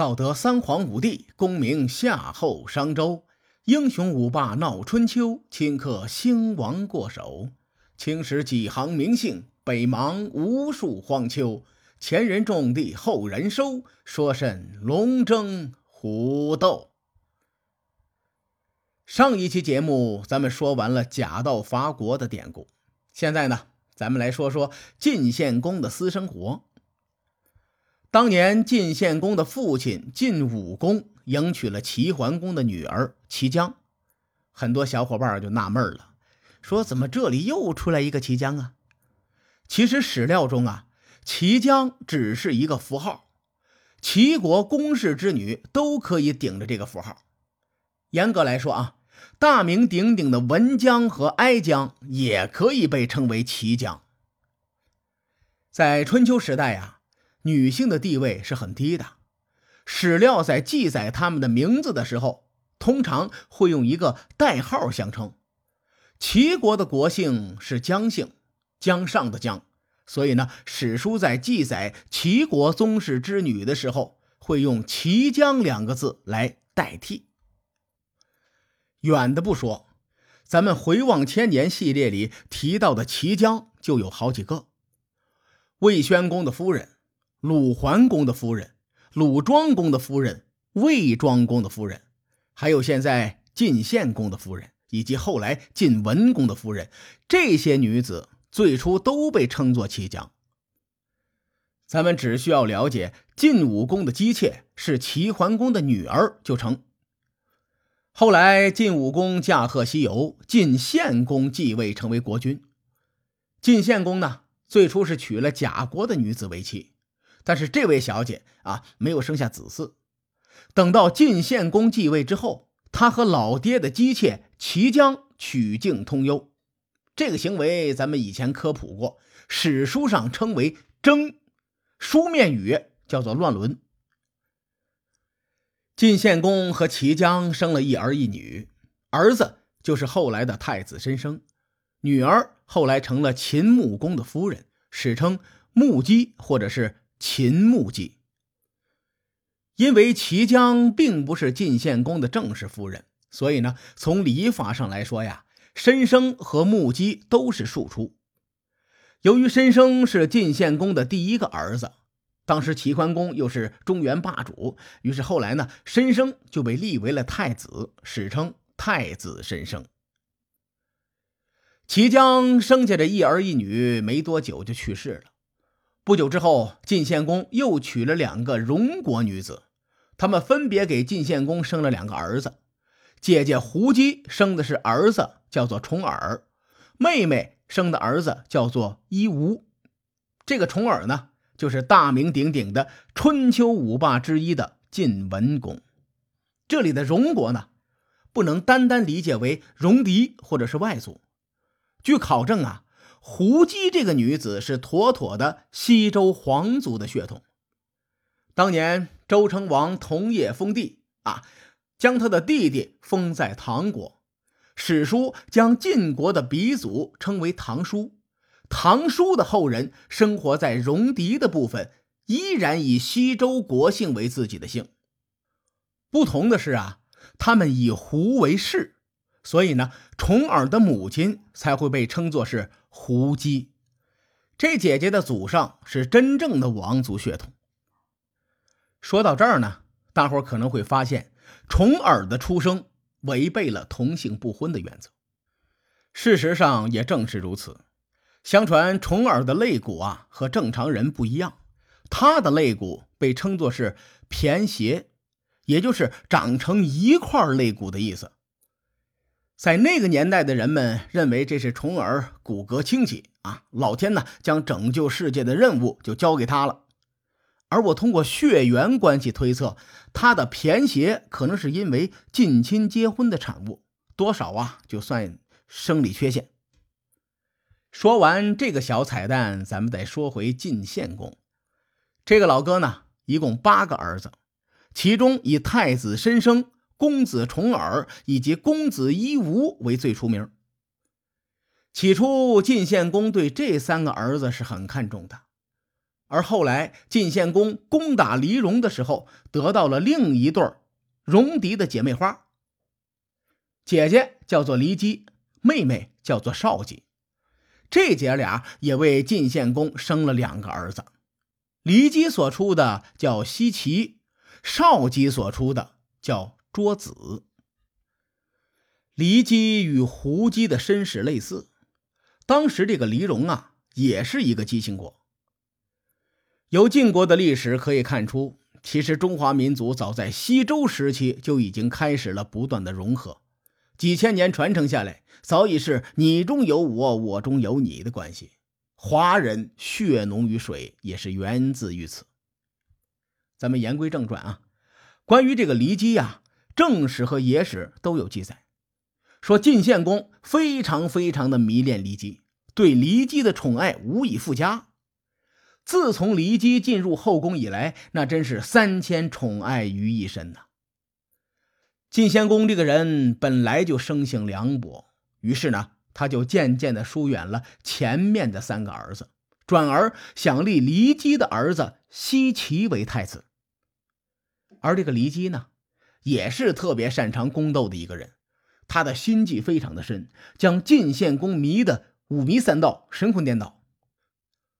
道德三皇五帝，功名夏后商周，英雄五霸闹春秋，顷刻兴亡过手。青史几行名姓，北邙无数荒丘。前人种地，后人收，说甚龙争虎斗？上一期节目咱们说完了假道伐国的典故，现在呢，咱们来说说晋献公的私生活。当年晋献公的父亲晋武公迎娶了齐桓公的女儿齐姜，很多小伙伴就纳闷了，说怎么这里又出来一个齐姜啊？其实史料中啊，齐姜只是一个符号，齐国公室之女都可以顶着这个符号。严格来说啊，大名鼎鼎的文姜和哀姜也可以被称为齐姜。在春秋时代呀。女性的地位是很低的，史料在记载她们的名字的时候，通常会用一个代号相称。齐国的国姓是姜姓，姜上的姜，所以呢，史书在记载齐国宗室之女的时候，会用齐姜两个字来代替。远的不说，咱们回望千年系列里提到的齐姜就有好几个，魏宣公的夫人。鲁桓公的夫人、鲁庄公的夫人、魏庄公的夫人，还有现在晋献公的夫人，以及后来晋文公的夫人，这些女子最初都被称作齐姜。咱们只需要了解晋武公的姬妾是齐桓公的女儿就成。后来晋武公驾鹤西游，晋献公继位成为国君。晋献公呢，最初是娶了贾国的女子为妻。但是这位小姐啊，没有生下子嗣。等到晋献公继位之后，他和老爹的姬妾齐姜曲径通幽，这个行为咱们以前科普过，史书上称为争，书面语叫做乱伦。晋献公和齐姜生了一儿一女，儿子就是后来的太子申生，女儿后来成了秦穆公的夫人，史称穆姬或者是。秦穆姬，因为齐姜并不是晋献公的正式夫人，所以呢，从礼法上来说呀，申生和穆姬都是庶出。由于申生是晋献公的第一个儿子，当时齐桓公又是中原霸主，于是后来呢，申生就被立为了太子，史称太子申生。齐姜生下这一儿一女，没多久就去世了。不久之后，晋献公又娶了两个戎国女子，他们分别给晋献公生了两个儿子。姐姐胡姬生的是儿子，叫做重耳；妹妹生的儿子叫做伊吾。这个重耳呢，就是大名鼎鼎的春秋五霸之一的晋文公。这里的戎国呢，不能单单理解为戎狄或者是外族。据考证啊。胡姬这个女子是妥妥的西周皇族的血统。当年周成王同叶封地啊，将他的弟弟封在唐国。史书将晋国的鼻祖称为唐叔，唐叔的后人生活在戎狄的部分，依然以西周国姓为自己的姓。不同的是啊，他们以胡为氏，所以呢，重耳的母亲才会被称作是。胡姬，这姐姐的祖上是真正的王族血统。说到这儿呢，大伙可能会发现，重耳的出生违背了同姓不婚的原则。事实上也正是如此。相传重耳的肋骨啊和正常人不一样，他的肋骨被称作是偏斜，也就是长成一块肋骨的意思。在那个年代的人们认为这是重耳骨骼清奇啊，老天呢将拯救世界的任务就交给他了。而我通过血缘关系推测，他的偏斜可能是因为近亲结婚的产物，多少啊就算生理缺陷。说完这个小彩蛋，咱们再说回晋献公，这个老哥呢一共八个儿子，其中以太子申生。公子重耳以及公子伊吾为最出名。起初，晋献公对这三个儿子是很看重的。而后来晋献公攻打黎戎的时候，得到了另一对戎狄的姐妹花，姐姐叫做骊姬，妹妹叫做少姬。这姐俩也为晋献公生了两个儿子，骊姬所出的叫奚齐，少姬所出的叫桌子。骊姬与胡姬的身世类似，当时这个黎戎啊，也是一个姬姓国。由晋国的历史可以看出，其实中华民族早在西周时期就已经开始了不断的融合。几千年传承下来，早已是你中有我，我中有你的关系。华人血浓于水，也是源自于此。咱们言归正传啊，关于这个骊姬呀，正史和野史都有记载，说晋献公非常非常的迷恋骊姬，对骊姬的宠爱无以复加。自从骊姬进入后宫以来，那真是三千宠爱于一身呐。晋献公这个人本来就生性凉薄，于是呢，他就渐渐的疏远了前面的三个儿子，转而想立骊姬的儿子奚齐为太子。而这个骊姬呢，也是特别擅长宫斗的一个人，他的心计非常的深，将晋献公迷得五迷三道、神魂颠倒。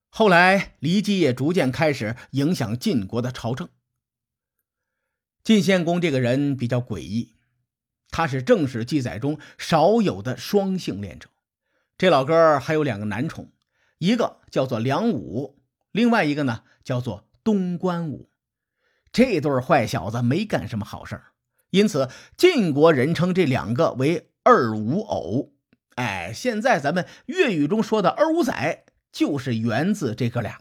后来，骊姬也逐渐开始影响晋国的朝政。晋献公这个人比较诡异，他是正史记载中少有的双性恋者。这老哥还有两个男宠，一个叫做梁武，另外一个呢叫做东关武。这对坏小子没干什么好事儿因此晋国人称这两个为二五偶。哎，现在咱们粤语中说的二五仔，就是源自这哥俩。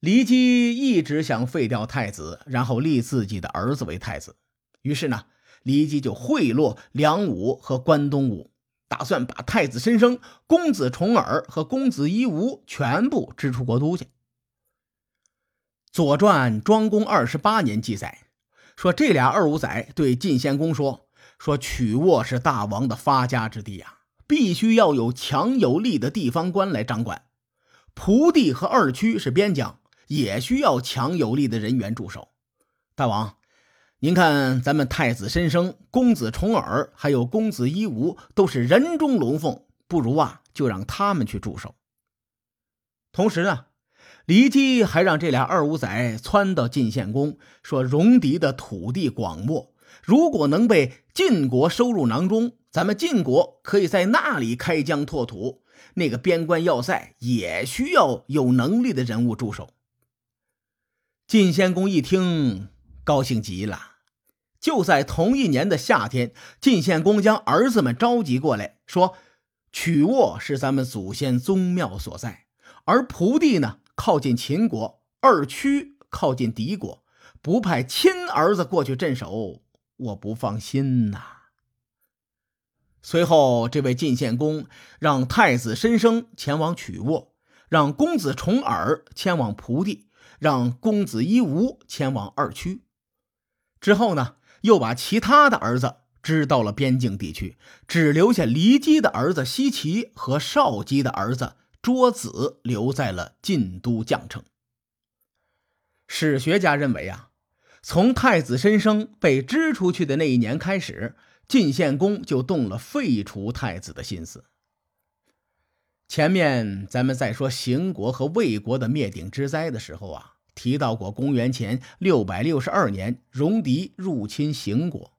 骊姬一直想废掉太子，然后立自己的儿子为太子。于是呢，骊姬就贿赂梁武和关东武，打算把太子申生、公子重耳和公子夷吾全部支出国都去。《左传·庄公二十八年》记载说，这俩二五仔对晋献公说：“说曲沃是大王的发家之地呀，必须要有强有力的地方官来掌管。蒲地和二区是边疆。”也需要强有力的人员驻守。大王，您看，咱们太子申生、公子重耳还有公子夷吾都是人中龙凤，不如啊，就让他们去驻守。同时呢，骊姬还让这俩二五仔窜到晋献公，说戎狄的土地广袤，如果能被晋国收入囊中，咱们晋国可以在那里开疆拓土。那个边关要塞也需要有能力的人物驻守。晋献公一听，高兴极了。就在同一年的夏天，晋献公将儿子们召集过来，说：“曲沃是咱们祖先宗庙所在，而蒲地呢，靠近秦国；二区靠近敌国，不派亲儿子过去镇守，我不放心呐。”随后，这位晋献公让太子申生前往曲沃，让公子重耳前往蒲地。让公子夷吾前往二区，之后呢，又把其他的儿子支到了边境地区，只留下骊姬的儿子奚齐和少姬的儿子卓子留在了晋都绛城。史学家认为啊，从太子申生被支出去的那一年开始，晋献公就动了废除太子的心思。前面咱们在说邢国和魏国的灭顶之灾的时候啊，提到过公元前六百六十二年戎狄入侵邢国。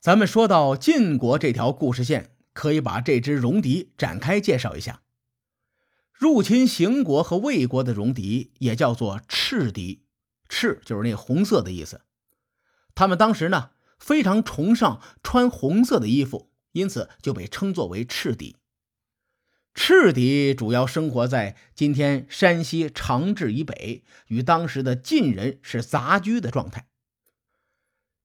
咱们说到晋国这条故事线，可以把这支戎狄展开介绍一下。入侵邢国和魏国的戎狄也叫做赤狄，赤就是那红色的意思。他们当时呢非常崇尚穿红色的衣服，因此就被称作为赤狄。赤狄主要生活在今天山西长治以北，与当时的晋人是杂居的状态。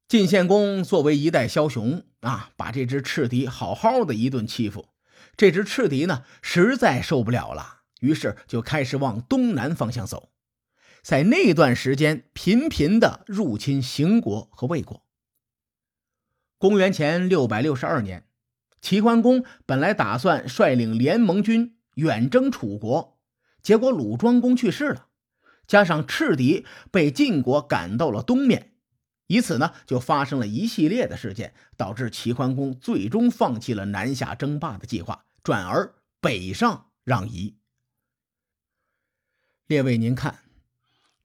晋献公作为一代枭雄啊，把这只赤狄好好的一顿欺负。这只赤狄呢，实在受不了了，于是就开始往东南方向走，在那段时间频频的入侵邢国和魏国。公元前六百六十二年。齐桓公本来打算率领联盟军远征楚国，结果鲁庄公去世了，加上赤狄被晋国赶到了东面，以此呢就发生了一系列的事件，导致齐桓公最终放弃了南下争霸的计划，转而北上让夷。列位，您看，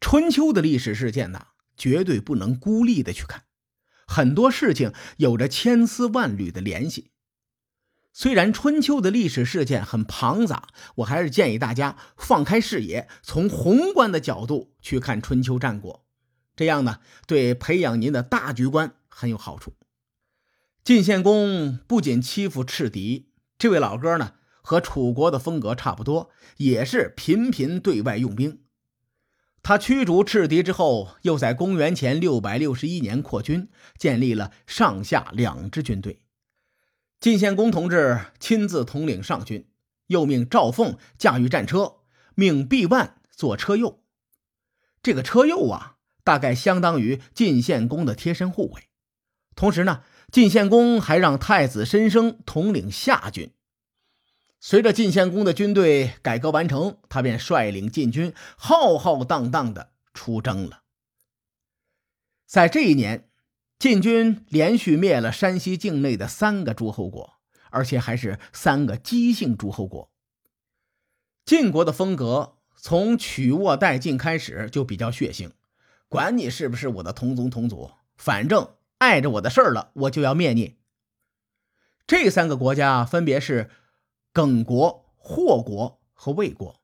春秋的历史事件呐，绝对不能孤立的去看，很多事情有着千丝万缕的联系。虽然春秋的历史事件很庞杂，我还是建议大家放开视野，从宏观的角度去看春秋战国，这样呢，对培养您的大局观很有好处。晋献公不仅欺负赤狄，这位老哥呢，和楚国的风格差不多，也是频频对外用兵。他驱逐赤狄之后，又在公元前六百六十一年扩军，建立了上下两支军队。晋献公同志亲自统领上军，又命赵凤驾驭战车，命毕万做车右。这个车右啊，大概相当于晋献公的贴身护卫。同时呢，晋献公还让太子申生统领下军。随着晋献公的军队改革完成，他便率领禁军浩浩荡荡的出征了。在这一年。晋军连续灭了山西境内的三个诸侯国，而且还是三个姬姓诸侯国。晋国的风格从取沃代晋开始就比较血腥，管你是不是我的同宗同祖，反正碍着我的事儿了，我就要灭你。这三个国家分别是耿国、霍国和魏国。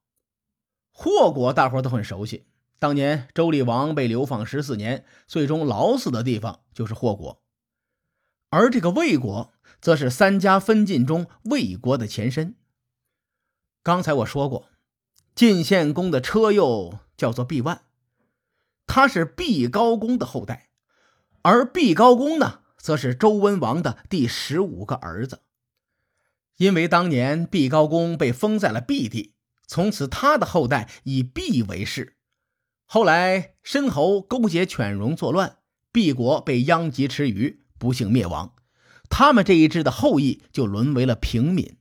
霍国大伙都很熟悉。当年周厉王被流放十四年，最终老死的地方就是霍国，而这个魏国则是三家分晋中魏国的前身。刚才我说过，晋献公的车右叫做毕万，他是毕高公的后代，而毕高公呢，则是周文王的第十五个儿子。因为当年毕高公被封在了毕地，从此他的后代以毕为氏。后来，申侯勾结犬戎作乱，毕国被殃及池鱼，不幸灭亡。他们这一支的后裔就沦为了平民。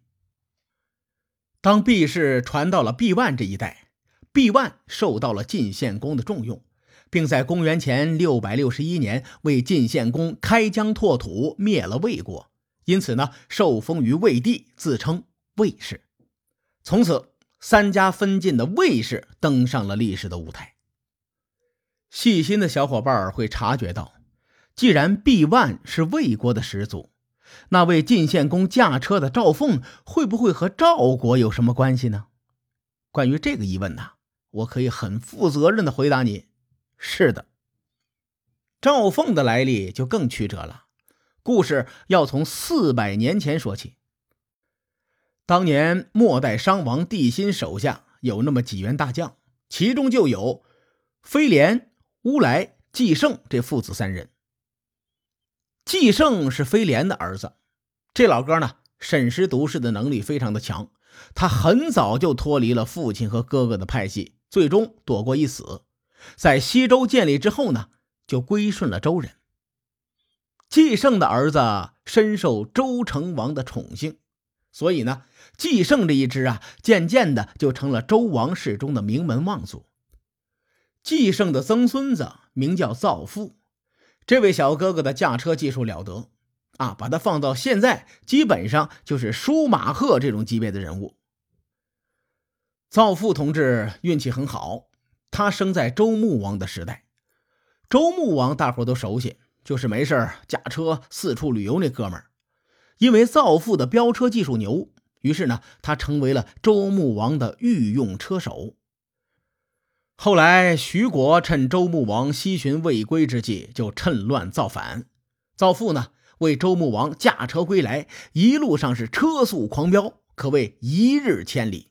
当毕氏传到了毕万这一代，毕万受到了晋献公的重用，并在公元前六百六十一年为晋献公开疆拓土，灭了魏国，因此呢，受封于魏地，自称魏氏。从此，三家分晋的魏氏登上了历史的舞台。细心的小伙伴会察觉到，既然毕万是魏国的始祖，那为晋献公驾车的赵凤会不会和赵国有什么关系呢？关于这个疑问呢，我可以很负责任的回答你：是的。赵凤的来历就更曲折了，故事要从四百年前说起。当年末代商王帝辛手下有那么几员大将，其中就有飞廉。乌来、季胜这父子三人。季胜是飞廉的儿子，这老哥呢，审时度势的能力非常的强。他很早就脱离了父亲和哥哥的派系，最终躲过一死。在西周建立之后呢，就归顺了周人。季胜的儿子深受周成王的宠幸，所以呢，季胜这一支啊，渐渐的就成了周王室中的名门望族。季胜的曾孙子名叫造父，这位小哥哥的驾车技术了得啊！把他放到现在，基本上就是舒马赫这种级别的人物。造父同志运气很好，他生在周穆王的时代。周穆王大伙都熟悉，就是没事驾车四处旅游那哥们儿。因为造父的飙车技术牛，于是呢，他成为了周穆王的御用车手。后来，徐国趁周穆王西巡未归之际，就趁乱造反。造父呢，为周穆王驾车归来，一路上是车速狂飙，可谓一日千里。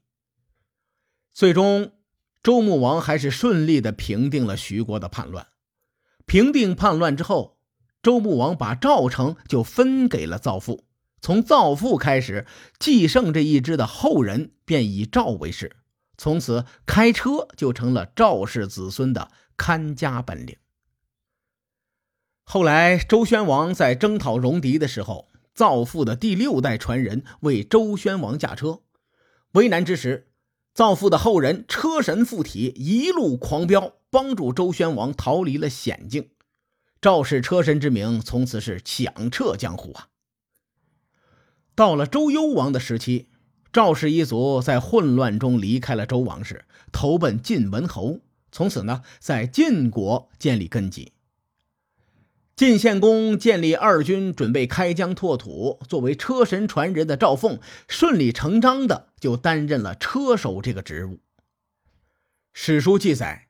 最终，周穆王还是顺利的平定了徐国的叛乱。平定叛乱之后，周穆王把赵城就分给了造父。从造父开始，季胜这一支的后人便以赵为氏。从此，开车就成了赵氏子孙的看家本领。后来，周宣王在征讨戎狄的时候，造父的第六代传人为周宣王驾车。危难之时，造父的后人车神附体，一路狂飙，帮助周宣王逃离了险境。赵氏车神之名从此是响彻江湖啊！到了周幽王的时期，赵氏一族在混乱中离开了周王室，投奔晋文侯，从此呢，在晋国建立根基。晋献公建立二军，准备开疆拓土。作为车神传人的赵凤，顺理成章的就担任了车手这个职务。史书记载，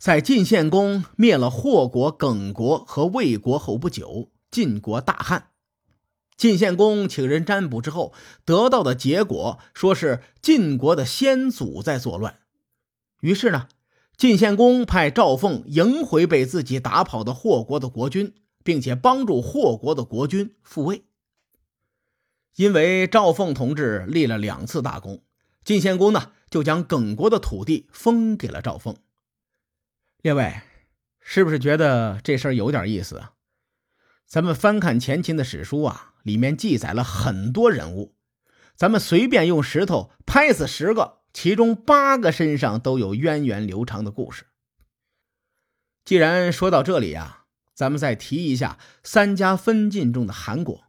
在晋献公灭了霍国、耿国和魏国后不久，晋国大旱。晋献公请人占卜之后，得到的结果说是晋国的先祖在作乱。于是呢，晋献公派赵凤迎回被自己打跑的霍国的国君。并且帮助霍国的国君复位。因为赵凤同志立了两次大功，晋献公呢就将耿国的土地封给了赵凤。列位，是不是觉得这事儿有点意思啊？咱们翻看前秦的史书啊，里面记载了很多人物，咱们随便用石头拍死十个，其中八个身上都有源远流长的故事。既然说到这里啊。咱们再提一下三家分晋中的韩国。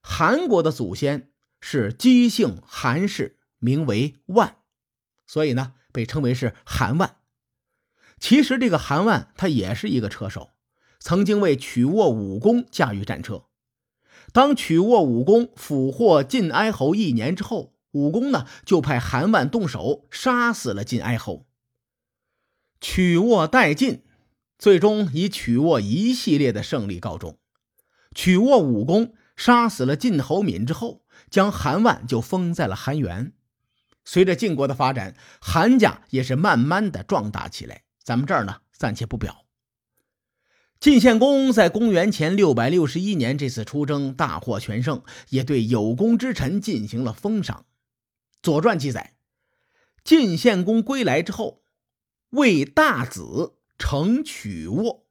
韩国的祖先是姬姓韩氏，名为万，所以呢被称为是韩万。其实这个韩万他也是一个车手，曾经为曲沃武功驾驭战车。当曲沃武功俘获晋哀侯一年之后，武功呢就派韩万动手杀死了晋哀侯。曲沃代晋。最终以曲沃一系列的胜利告终。曲沃武功杀死了晋侯敏之后，将韩万就封在了韩原。随着晋国的发展，韩家也是慢慢的壮大起来。咱们这儿呢暂且不表。晋献公在公元前六百六十一年这次出征大获全胜，也对有功之臣进行了封赏。《左传》记载，晋献公归来之后，为大子。成曲沃，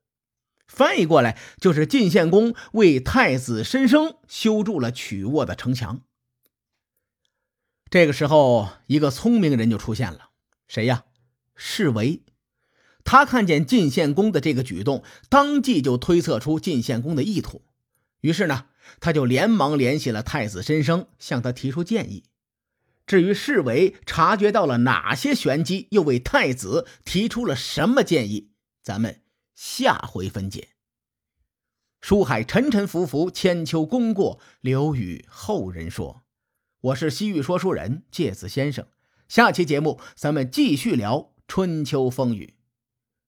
翻译过来就是晋献公为太子申生修筑了曲沃的城墙。这个时候，一个聪明人就出现了，谁呀？士为。他看见晋献公的这个举动，当即就推测出晋献公的意图。于是呢，他就连忙联系了太子申生，向他提出建议。至于士为察觉到了哪些玄机，又为太子提出了什么建议？咱们下回分解。书海沉沉浮浮，千秋功过留与后人说。我是西域说书人介子先生。下期节目咱们继续聊春秋风雨。